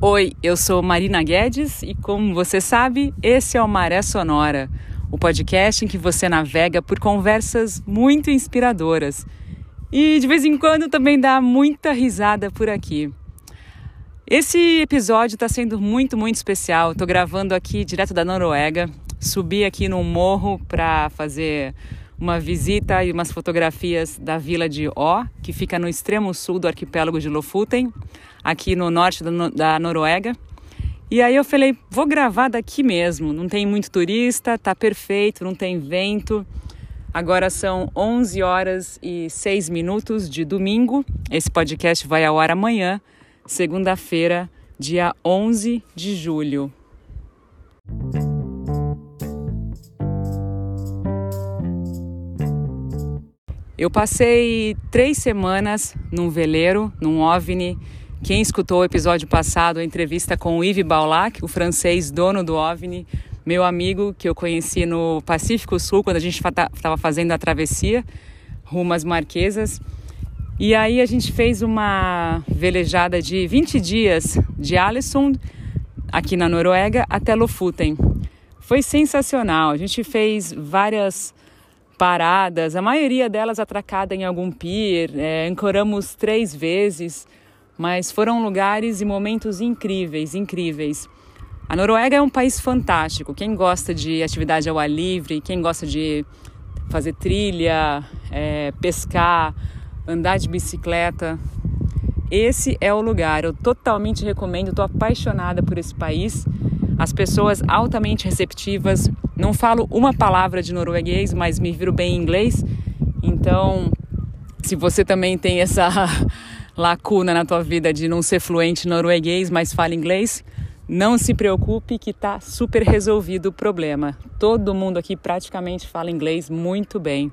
Oi, eu sou Marina Guedes e, como você sabe, esse é o Maré Sonora, o podcast em que você navega por conversas muito inspiradoras. E de vez em quando também dá muita risada por aqui. Esse episódio está sendo muito, muito especial. Estou gravando aqui direto da Noruega. Subi aqui no morro para fazer uma visita e umas fotografias da vila de Ó, que fica no extremo sul do arquipélago de Lofoten, aqui no norte da Noruega. E aí eu falei, vou gravar daqui mesmo, não tem muito turista, tá perfeito, não tem vento. Agora são 11 horas e 6 minutos de domingo. Esse podcast vai ao ar amanhã, segunda-feira, dia 11 de julho. Eu passei três semanas num veleiro, num OVNI. Quem escutou o episódio passado, a entrevista com o Yves Baulac, o francês dono do OVNI, meu amigo que eu conheci no Pacífico Sul, quando a gente estava fazendo a travessia rumo às Marquesas. E aí a gente fez uma velejada de 20 dias de Alessund, aqui na Noruega, até Lofoten. Foi sensacional. A gente fez várias paradas, a maioria delas atracada em algum pier, é, ancoramos três vezes, mas foram lugares e momentos incríveis, incríveis. A Noruega é um país fantástico. Quem gosta de atividade ao ar livre, quem gosta de fazer trilha, é, pescar, andar de bicicleta, esse é o lugar. Eu totalmente recomendo, estou apaixonada por esse país. As pessoas altamente receptivas, não falo uma palavra de norueguês, mas me viro bem em inglês. Então, se você também tem essa lacuna na tua vida de não ser fluente em norueguês, mas fala inglês, não se preocupe que está super resolvido o problema. Todo mundo aqui praticamente fala inglês muito bem.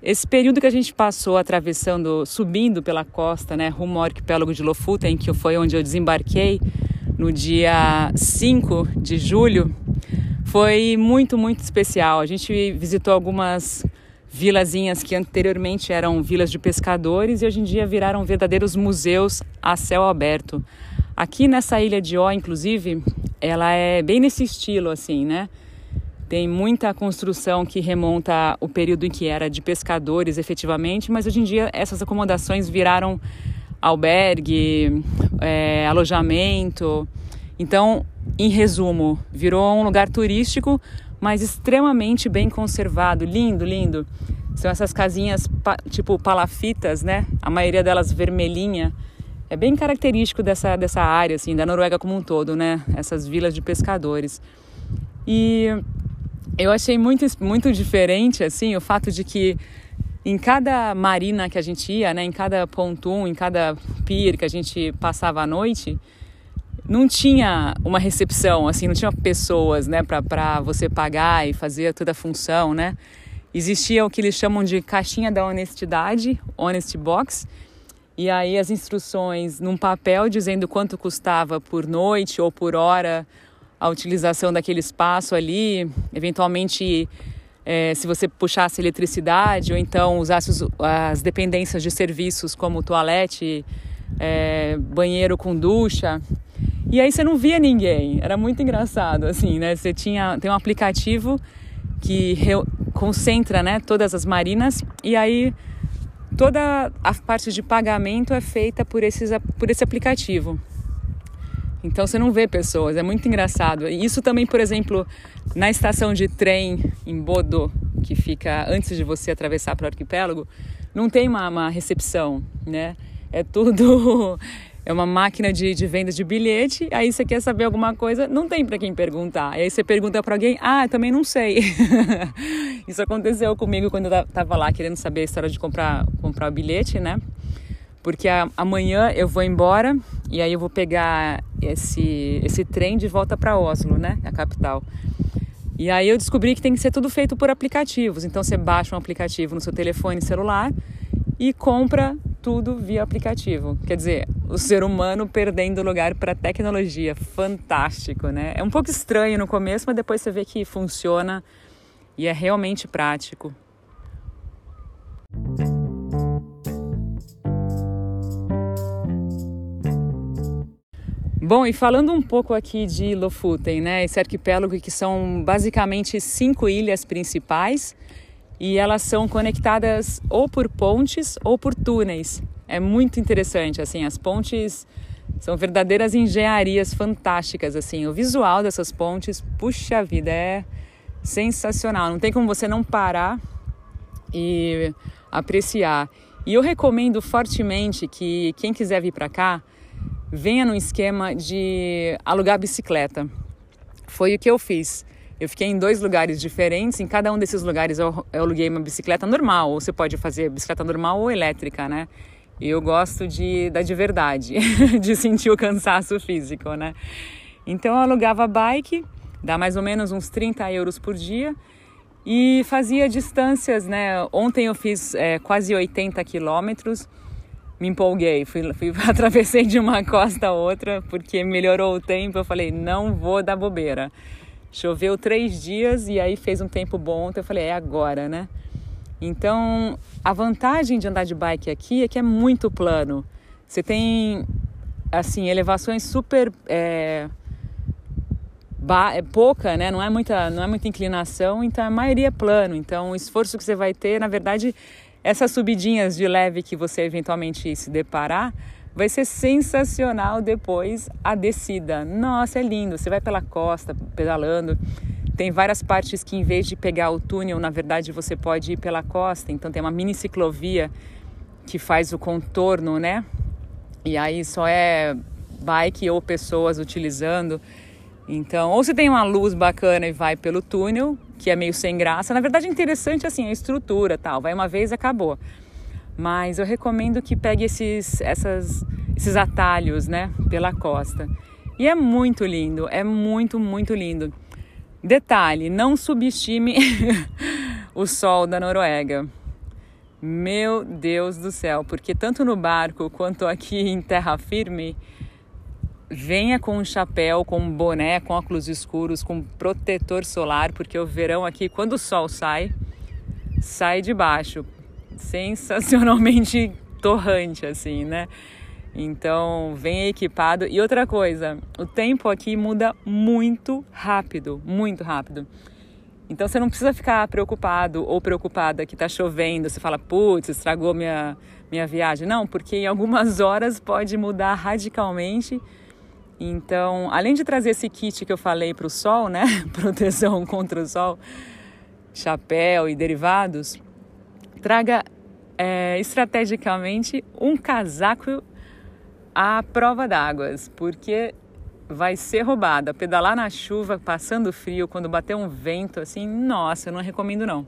Esse período que a gente passou atravessando, subindo pela costa, né, rumo ao arquipélago de Lofoten, que foi onde eu desembarquei no dia 5 de julho, foi muito, muito especial. A gente visitou algumas vilazinhas que anteriormente eram vilas de pescadores e hoje em dia viraram verdadeiros museus a céu aberto. Aqui nessa ilha de Ó, inclusive, ela é bem nesse estilo, assim, né? Tem muita construção que remonta ao período em que era de pescadores, efetivamente, mas hoje em dia essas acomodações viraram albergue, é, alojamento. Então, em resumo, virou um lugar turístico, mas extremamente bem conservado, lindo, lindo. São essas casinhas tipo palafitas, né? A maioria delas vermelhinha. É bem característico dessa, dessa área, assim, da Noruega como um todo, né? Essas vilas de pescadores. E eu achei muito, muito diferente assim o fato de que em cada marina que a gente ia, né, em cada pontum, em cada pier que a gente passava a noite, não tinha uma recepção, assim, não tinha pessoas, né, para você pagar e fazer toda a função, né? Existia o que eles chamam de caixinha da honestidade, honest box, e aí as instruções num papel dizendo quanto custava por noite ou por hora a utilização daquele espaço ali, eventualmente é, se você puxasse eletricidade ou então usasse os, as dependências de serviços como toalete, é, banheiro com ducha. E aí você não via ninguém. Era muito engraçado, assim, né? Você tinha tem um aplicativo que re, concentra, né, todas as marinas e aí toda a parte de pagamento é feita por esses por esse aplicativo. Então você não vê pessoas, é muito engraçado. Isso também, por exemplo, na estação de trem em Bodo, que fica antes de você atravessar para o arquipélago, não tem uma, uma recepção, né? É tudo é uma máquina de, de venda de bilhete. Aí você quer saber alguma coisa, não tem para quem perguntar. Aí você pergunta para alguém, ah, também não sei. Isso aconteceu comigo quando eu estava lá querendo saber a história de comprar comprar o bilhete, né? Porque a, amanhã eu vou embora e aí eu vou pegar esse, esse trem de volta para Oslo, né, a capital. E aí eu descobri que tem que ser tudo feito por aplicativos. Então você baixa um aplicativo no seu telefone celular e compra tudo via aplicativo. Quer dizer, o ser humano perdendo lugar para tecnologia. Fantástico, né? É um pouco estranho no começo, mas depois você vê que funciona e é realmente prático. Bom, e falando um pouco aqui de Lofoten, né? Esse arquipélago que são basicamente cinco ilhas principais e elas são conectadas ou por pontes ou por túneis. É muito interessante, assim, as pontes são verdadeiras engenharias fantásticas, assim. O visual dessas pontes, puxa vida, é sensacional. Não tem como você não parar e apreciar. E eu recomendo fortemente que quem quiser vir para cá venha no esquema de alugar bicicleta. Foi o que eu fiz. Eu fiquei em dois lugares diferentes. Em cada um desses lugares eu, eu aluguei uma bicicleta normal, ou você pode fazer bicicleta normal ou elétrica, né? Eu gosto de da de verdade, de sentir o cansaço físico, né? Então eu alugava bike, dá mais ou menos uns 30 euros por dia e fazia distâncias, né? Ontem eu fiz é, quase 80 quilômetros, me empolguei, fui, fui atravessei de uma costa a outra porque melhorou o tempo. Eu falei, não vou dar bobeira. Choveu três dias e aí fez um tempo bom, então eu falei, é agora, né? Então, a vantagem de andar de bike aqui é que é muito plano. Você tem, assim, elevações super é, é, pouca, né? Não é muita, não é muita inclinação, então a maioria é plano. Então, o esforço que você vai ter, na verdade, essas subidinhas de leve que você eventualmente se deparar, vai ser sensacional depois a descida. Nossa, é lindo. Você vai pela costa pedalando. Tem várias partes que, em vez de pegar o túnel, na verdade você pode ir pela costa. Então, tem uma mini ciclovia que faz o contorno, né? E aí só é bike ou pessoas utilizando. Então, ou você tem uma luz bacana e vai pelo túnel, que é meio sem graça. Na verdade, é interessante assim a estrutura, tal. Vai uma vez, acabou. Mas eu recomendo que pegue esses, essas, esses atalhos, né, pela costa. E é muito lindo, é muito, muito lindo. Detalhe: não subestime o sol da Noruega. Meu Deus do céu, porque tanto no barco quanto aqui em terra firme, venha com um chapéu, com um boné, com óculos escuros, com protetor solar, porque o verão aqui, quando o sol sai, sai de baixo. Sensacionalmente torrante, assim, né? Então, vem equipado. E outra coisa, o tempo aqui muda muito rápido, muito rápido. Então, você não precisa ficar preocupado ou preocupada que está chovendo. Você fala, putz, estragou minha, minha viagem. Não, porque em algumas horas pode mudar radicalmente. Então, além de trazer esse kit que eu falei para o sol, né? Proteção contra o sol, chapéu e derivados, traga é, estrategicamente um casaco à prova d'águas, porque vai ser roubada. Pedalar na chuva, passando frio, quando bater um vento, assim, nossa, eu não recomendo não.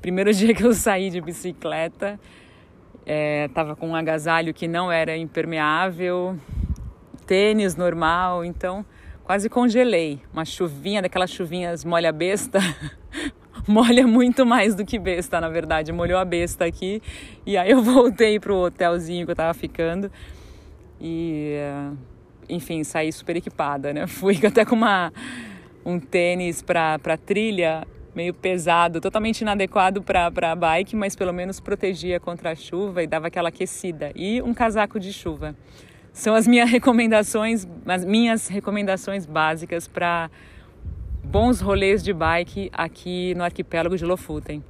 Primeiro dia que eu saí de bicicleta, é, tava com um agasalho que não era impermeável, tênis normal, então quase congelei. Uma chuvinha, daquelas chuvinhas molha besta, molha muito mais do que besta, na verdade. Molhou a besta aqui e aí eu voltei pro hotelzinho que eu tava ficando e, eh, enfim, saí super equipada, né? Fui até com uma, um tênis para trilha meio pesado, totalmente inadequado para bike, mas pelo menos protegia contra a chuva e dava aquela aquecida. E um casaco de chuva. São as minhas recomendações, as minhas recomendações básicas para bons rolês de bike aqui no arquipélago de Lofoten.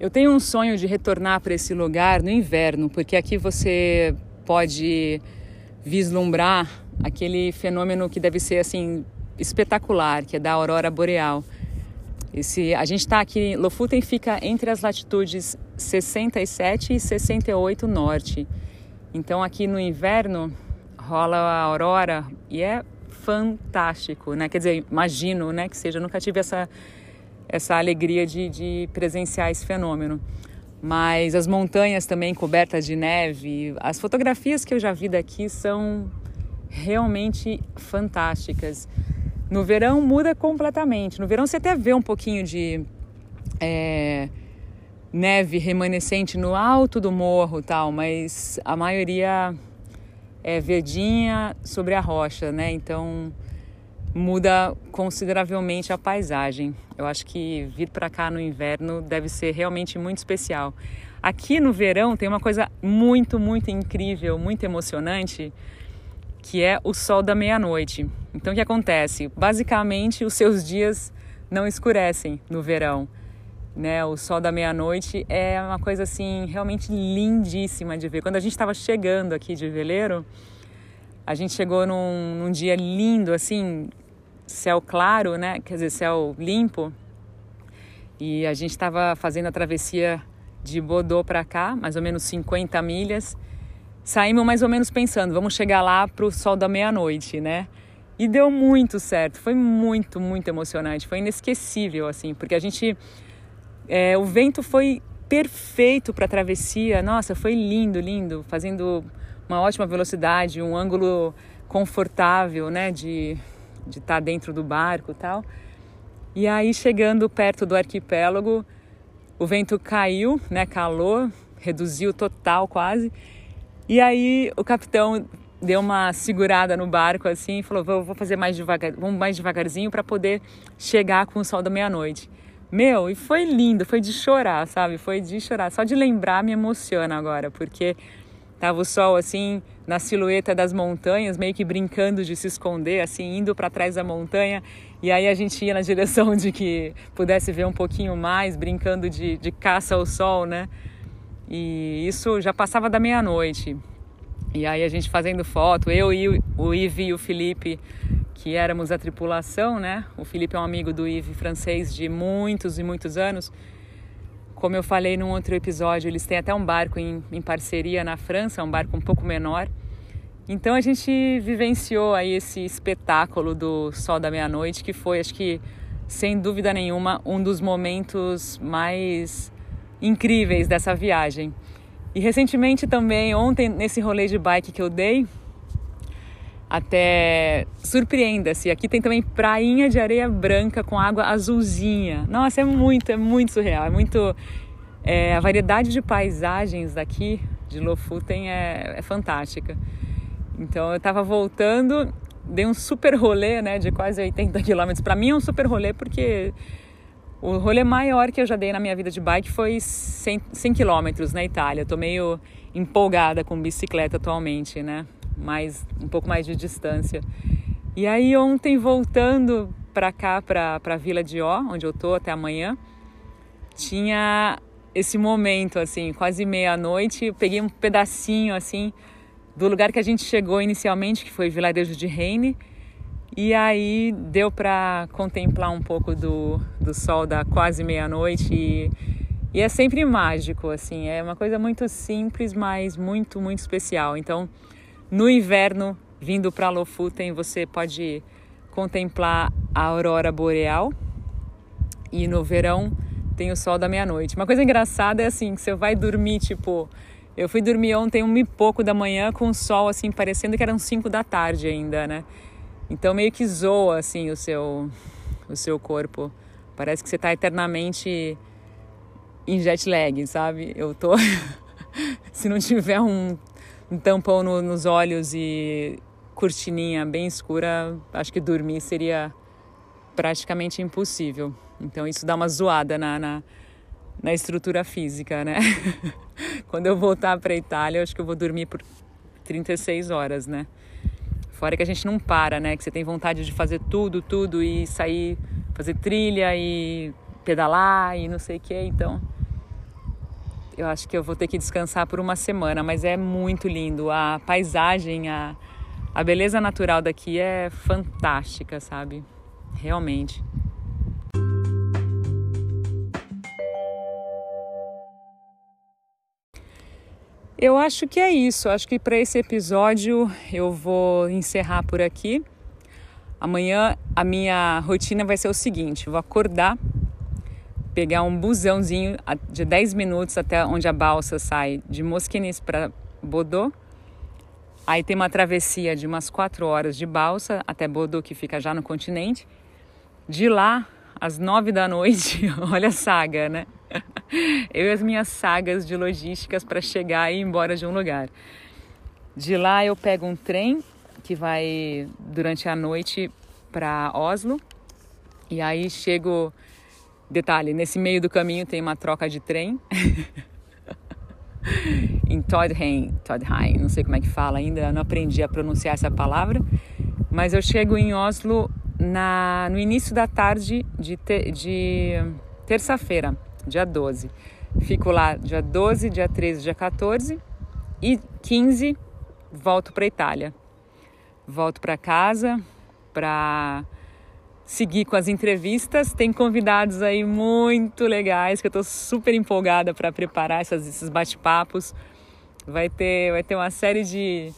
Eu tenho um sonho de retornar para esse lugar no inverno, porque aqui você pode vislumbrar aquele fenômeno que deve ser assim espetacular, que é da aurora boreal. Esse, a gente está aqui, Lofoten fica entre as latitudes 67 e 68 norte. Então aqui no inverno rola a aurora e é fantástico, né? Quer dizer, imagino, né, que seja. Eu nunca tive essa essa alegria de, de presenciar esse fenômeno. Mas as montanhas também cobertas de neve, as fotografias que eu já vi daqui são realmente fantásticas. No verão muda completamente. No verão você até vê um pouquinho de é, neve remanescente no alto do morro, tal, mas a maioria é verdinha sobre a rocha, né? Então muda consideravelmente a paisagem. Eu acho que vir para cá no inverno deve ser realmente muito especial. Aqui no verão tem uma coisa muito, muito incrível, muito emocionante, que é o sol da meia-noite. Então o que acontece? Basicamente, os seus dias não escurecem no verão. Né, o sol da meia-noite é uma coisa assim realmente lindíssima de ver. Quando a gente estava chegando aqui de veleiro, a gente chegou num, num, dia lindo, assim, céu claro, né? Quer dizer, céu limpo. E a gente estava fazendo a travessia de Bordeaux para cá, mais ou menos 50 milhas. Saímos mais ou menos pensando, vamos chegar lá para o sol da meia-noite, né? E deu muito certo, foi muito, muito emocionante, foi inesquecível, assim, porque a gente. É, o vento foi perfeito para a travessia, nossa, foi lindo, lindo, fazendo uma ótima velocidade, um ângulo confortável, né, de estar de tá dentro do barco tal. E aí, chegando perto do arquipélago, o vento caiu, né, calor, reduziu total quase. E aí o capitão deu uma segurada no barco assim e falou: vou, fazer mais devagar, vamos mais devagarzinho para poder chegar com o sol da meia-noite. Meu, e foi lindo, foi de chorar, sabe? Foi de chorar. Só de lembrar me emociona agora, porque tava o sol assim na silhueta das montanhas, meio que brincando de se esconder, assim, indo para trás da montanha. E aí a gente ia na direção de que pudesse ver um pouquinho mais, brincando de, de caça ao sol, né? E isso já passava da meia-noite. E aí a gente fazendo foto, eu e o Ive e o Felipe, que éramos a tripulação, né? O Felipe é um amigo do Ive francês de muitos e muitos anos. Como eu falei num outro episódio, eles têm até um barco em, em parceria na França, um barco um pouco menor. Então a gente vivenciou aí esse espetáculo do Sol da Meia-Noite, que foi, acho que, sem dúvida nenhuma, um dos momentos mais incríveis dessa viagem. E recentemente também, ontem, nesse rolê de bike que eu dei, até surpreenda-se, aqui tem também prainha de areia branca com água azulzinha. Nossa, é muito, é muito surreal, é muito... É, a variedade de paisagens daqui de Lofoten é, é fantástica. Então eu estava voltando, dei um super rolê, né, de quase 80 quilômetros. Para mim é um super rolê porque o rolê maior que eu já dei na minha vida de bike foi 100, 100 quilômetros na Itália. Estou meio empolgada com bicicleta atualmente, né? Mais, um pouco mais de distância. E aí ontem voltando para cá, para a Vila de Ó, onde eu tô até amanhã, tinha esse momento assim, quase meia-noite, peguei um pedacinho assim do lugar que a gente chegou inicialmente, que foi Vilarejo de Reine, e aí deu para contemplar um pouco do, do sol da quase meia-noite e, e é sempre mágico, assim, é uma coisa muito simples, mas muito, muito especial. Então, no inverno, vindo para Lofoten, você pode contemplar a aurora boreal e no verão tem o sol da meia-noite. Uma coisa engraçada é assim, que você vai dormir, tipo, eu fui dormir ontem um e pouco da manhã com o sol assim parecendo que eram cinco da tarde ainda, né? Então meio que zoa assim o seu o seu corpo. Parece que você está eternamente em jet lag, sabe? Eu tô se não tiver um, um tampão no, nos olhos e cortininha bem escura, acho que dormir seria praticamente impossível. Então isso dá uma zoada na, na, na estrutura física, né? Quando eu voltar para Itália, acho que eu vou dormir por 36 horas, né? Fora que a gente não para, né? Que você tem vontade de fazer tudo, tudo e sair, fazer trilha e pedalar e não sei o que. Então, eu acho que eu vou ter que descansar por uma semana, mas é muito lindo. A paisagem, a, a beleza natural daqui é fantástica, sabe? Realmente. Eu acho que é isso. Acho que para esse episódio eu vou encerrar por aqui. Amanhã a minha rotina vai ser o seguinte: vou acordar, pegar um busãozinho de 10 minutos até onde a balsa sai de Mosquenis para Bodô. Aí tem uma travessia de umas 4 horas de balsa até Bodô, que fica já no continente. De lá, às 9 da noite, olha a saga, né? Eu e as minhas sagas de logísticas para chegar e ir embora de um lugar. De lá eu pego um trem que vai durante a noite para Oslo e aí chego. Detalhe, nesse meio do caminho tem uma troca de trem. Todheim, Todheim, não sei como é que fala ainda, não aprendi a pronunciar essa palavra, mas eu chego em Oslo na, no início da tarde de, te, de terça-feira, dia 12. Fico lá dia 12, dia 13, dia 14 e 15 volto para Itália. Volto para casa para seguir com as entrevistas. Tem convidados aí muito legais que eu estou super empolgada para preparar essas, esses bate-papos. Vai ter, vai ter uma série de,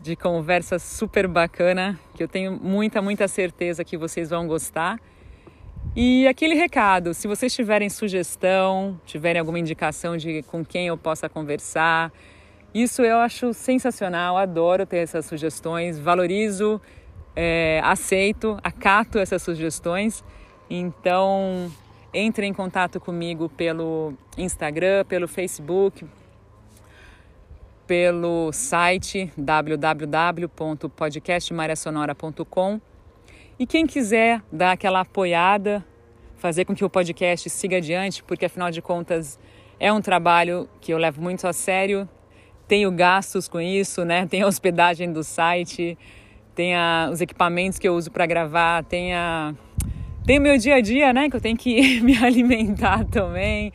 de conversas super bacana que eu tenho muita, muita certeza que vocês vão gostar. E aquele recado, se vocês tiverem sugestão, tiverem alguma indicação de com quem eu possa conversar, isso eu acho sensacional, adoro ter essas sugestões, valorizo, é, aceito, acato essas sugestões. Então, entre em contato comigo pelo Instagram, pelo Facebook, pelo site www.podcastmariasonora.com. E quem quiser dar aquela apoiada, fazer com que o podcast siga adiante, porque afinal de contas é um trabalho que eu levo muito a sério, tenho gastos com isso, né? Tem a hospedagem do site, tem a, os equipamentos que eu uso para gravar, tem a meu dia a dia, né? Que eu tenho que me alimentar também.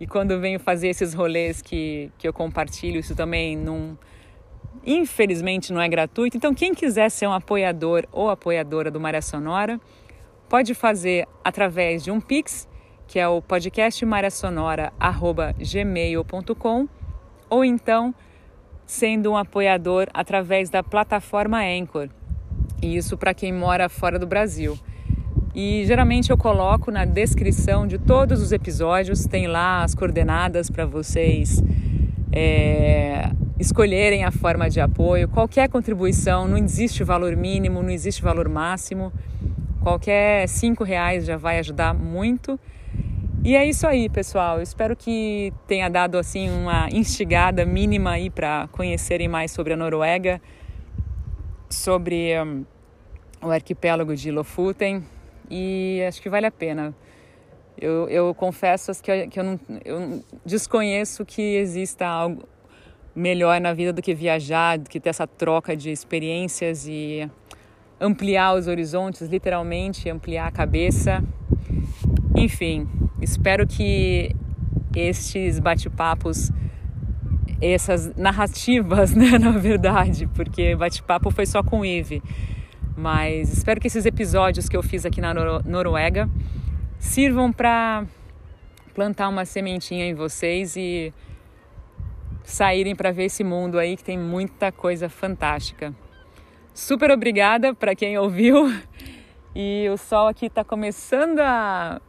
E quando venho fazer esses rolês que, que eu compartilho, isso também não. Infelizmente não é gratuito. Então, quem quiser ser um apoiador ou apoiadora do Maré Sonora, pode fazer através de um Pix, que é o podcastmariasonora.gmail.com ou então sendo um apoiador através da plataforma Anchor. E isso para quem mora fora do Brasil. E geralmente eu coloco na descrição de todos os episódios, tem lá as coordenadas para vocês é, escolherem a forma de apoio. Qualquer contribuição, não existe valor mínimo, não existe valor máximo. Qualquer cinco reais já vai ajudar muito. E é isso aí, pessoal. Eu espero que tenha dado assim uma instigada mínima aí para conhecerem mais sobre a Noruega, sobre um, o arquipélago de Lofoten e acho que vale a pena. Eu, eu confesso que, eu, que eu, não, eu desconheço que exista algo melhor na vida do que viajar, do que ter essa troca de experiências e ampliar os horizontes, literalmente ampliar a cabeça. Enfim, Espero que estes bate-papos, essas narrativas, né, na verdade, porque bate-papo foi só com Eve, mas espero que esses episódios que eu fiz aqui na Noruega sirvam para plantar uma sementinha em vocês e saírem para ver esse mundo aí que tem muita coisa fantástica. Super obrigada para quem ouviu. E o sol aqui está começando a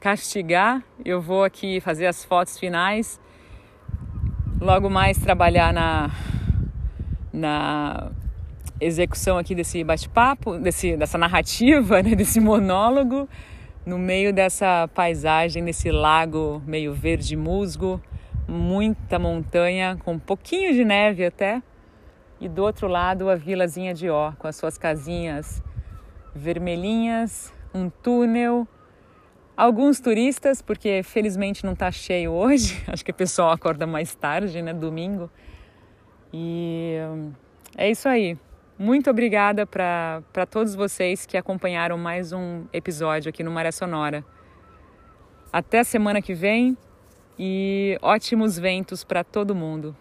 castigar. Eu vou aqui fazer as fotos finais. Logo mais trabalhar na, na execução aqui desse bate-papo, desse, dessa narrativa, né, desse monólogo, no meio dessa paisagem, desse lago meio verde musgo, muita montanha, com um pouquinho de neve até. E do outro lado a vilazinha de Ó, com as suas casinhas vermelhinhas, um túnel Alguns turistas, porque felizmente não está cheio hoje, acho que o pessoal acorda mais tarde, né, domingo. E é isso aí. Muito obrigada para todos vocês que acompanharam mais um episódio aqui no Maré Sonora. Até semana que vem e ótimos ventos para todo mundo.